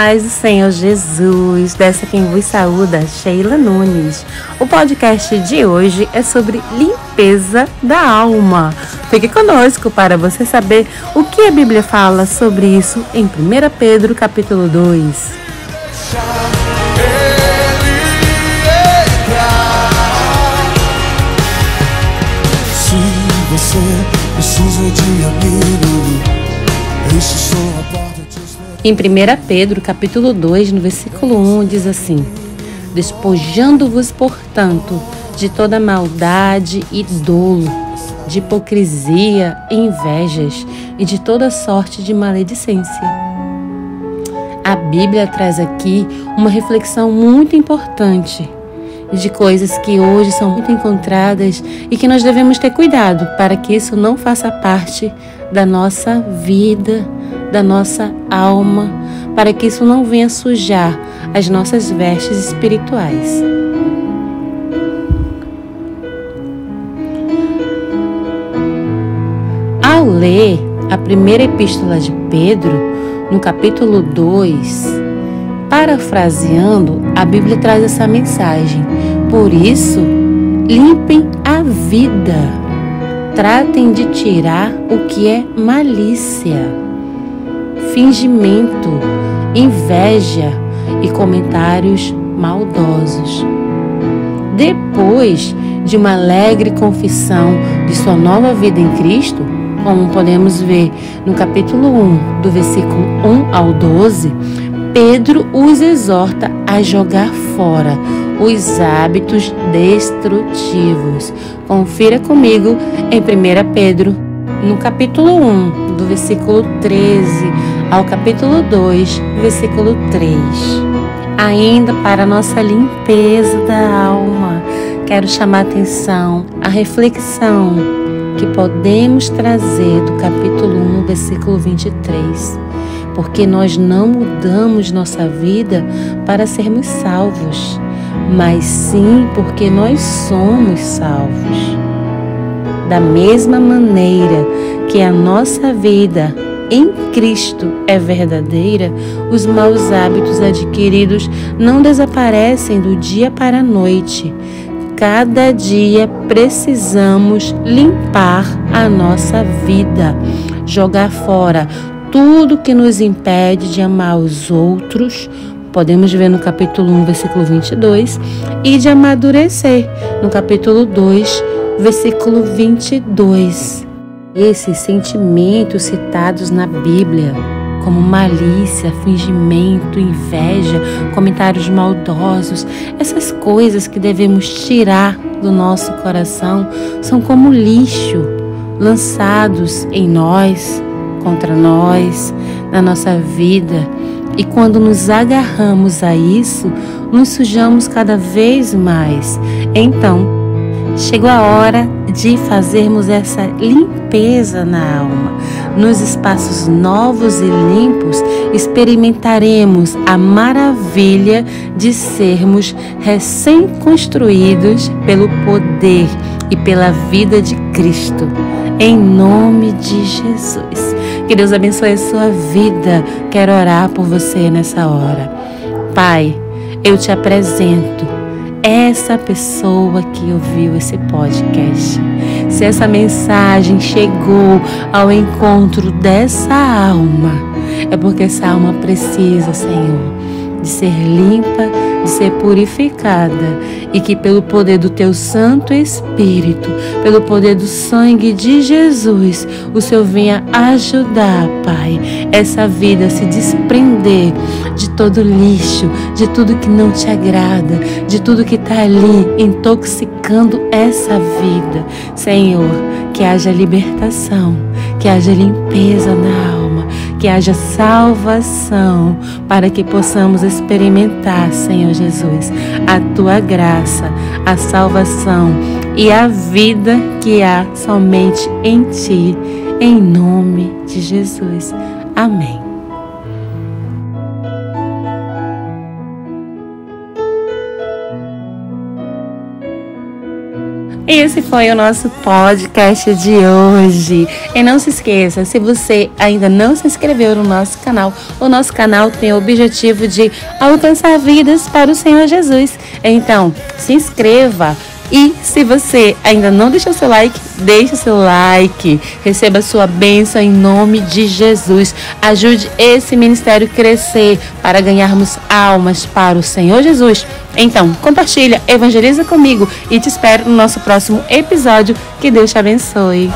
paz do Senhor Jesus, dessa quem vos saúda, Sheila Nunes. O podcast de hoje é sobre limpeza da alma. Fique conosco para você saber o que a Bíblia fala sobre isso em 1 Pedro capítulo 2. Se você precisa de amigo, em 1 Pedro, capítulo 2, no versículo 1, diz assim: Despojando-vos, portanto, de toda maldade e dolo, de hipocrisia e invejas e de toda sorte de maledicência. A Bíblia traz aqui uma reflexão muito importante de coisas que hoje são muito encontradas e que nós devemos ter cuidado para que isso não faça parte da nossa vida da nossa alma, para que isso não venha sujar as nossas vestes espirituais. Ao ler a primeira epístola de Pedro, no capítulo 2, parafraseando, a Bíblia traz essa mensagem. Por isso, limpem a vida. Tratem de tirar o que é malícia fingimento, inveja e comentários maldosos. Depois de uma alegre confissão de sua nova vida em Cristo, como podemos ver no capítulo 1, do versículo 1 ao 12, Pedro os exorta a jogar fora os hábitos destrutivos. Confira comigo em 1 Pedro, no capítulo 1, do versículo 13 ao capítulo 2, versículo 3. Ainda para nossa limpeza da alma, quero chamar a atenção a reflexão que podemos trazer do capítulo 1, versículo 23. Porque nós não mudamos nossa vida para sermos salvos, mas sim porque nós somos salvos. Da mesma maneira que a nossa vida em Cristo é verdadeira, os maus hábitos adquiridos não desaparecem do dia para a noite. Cada dia precisamos limpar a nossa vida, jogar fora tudo que nos impede de amar os outros, podemos ver no capítulo 1, versículo 22, e de amadurecer, no capítulo 2, versículo 22. Esses sentimentos citados na Bíblia, como malícia, fingimento, inveja, comentários maldosos, essas coisas que devemos tirar do nosso coração, são como lixo lançados em nós, contra nós, na nossa vida. E quando nos agarramos a isso, nos sujamos cada vez mais. Então, Chegou a hora de fazermos essa limpeza na alma. Nos espaços novos e limpos, experimentaremos a maravilha de sermos recém-construídos pelo poder e pela vida de Cristo. Em nome de Jesus. Que Deus abençoe a sua vida. Quero orar por você nessa hora. Pai, eu te apresento essa pessoa que ouviu esse podcast. Se essa mensagem chegou ao encontro dessa alma, é porque essa alma precisa, Senhor, de ser limpa, ser purificada e que pelo poder do teu Santo Espírito, pelo poder do sangue de Jesus, o Senhor venha ajudar, Pai, essa vida a se desprender de todo lixo, de tudo que não te agrada, de tudo que está ali intoxicando essa vida. Senhor, que haja libertação, que haja limpeza na alma que haja salvação, para que possamos experimentar, Senhor Jesus, a tua graça, a salvação e a vida que há somente em ti, em nome de Jesus. Amém. Esse foi o nosso podcast de hoje. E não se esqueça, se você ainda não se inscreveu no nosso canal, o nosso canal tem o objetivo de alcançar vidas para o Senhor Jesus. Então, se inscreva e se você ainda não deixou seu like, deixe seu like. Receba sua bênção em nome de Jesus. Ajude esse ministério crescer para ganharmos almas para o Senhor Jesus. Então, compartilha, evangeliza comigo e te espero no nosso próximo episódio. Que Deus te abençoe.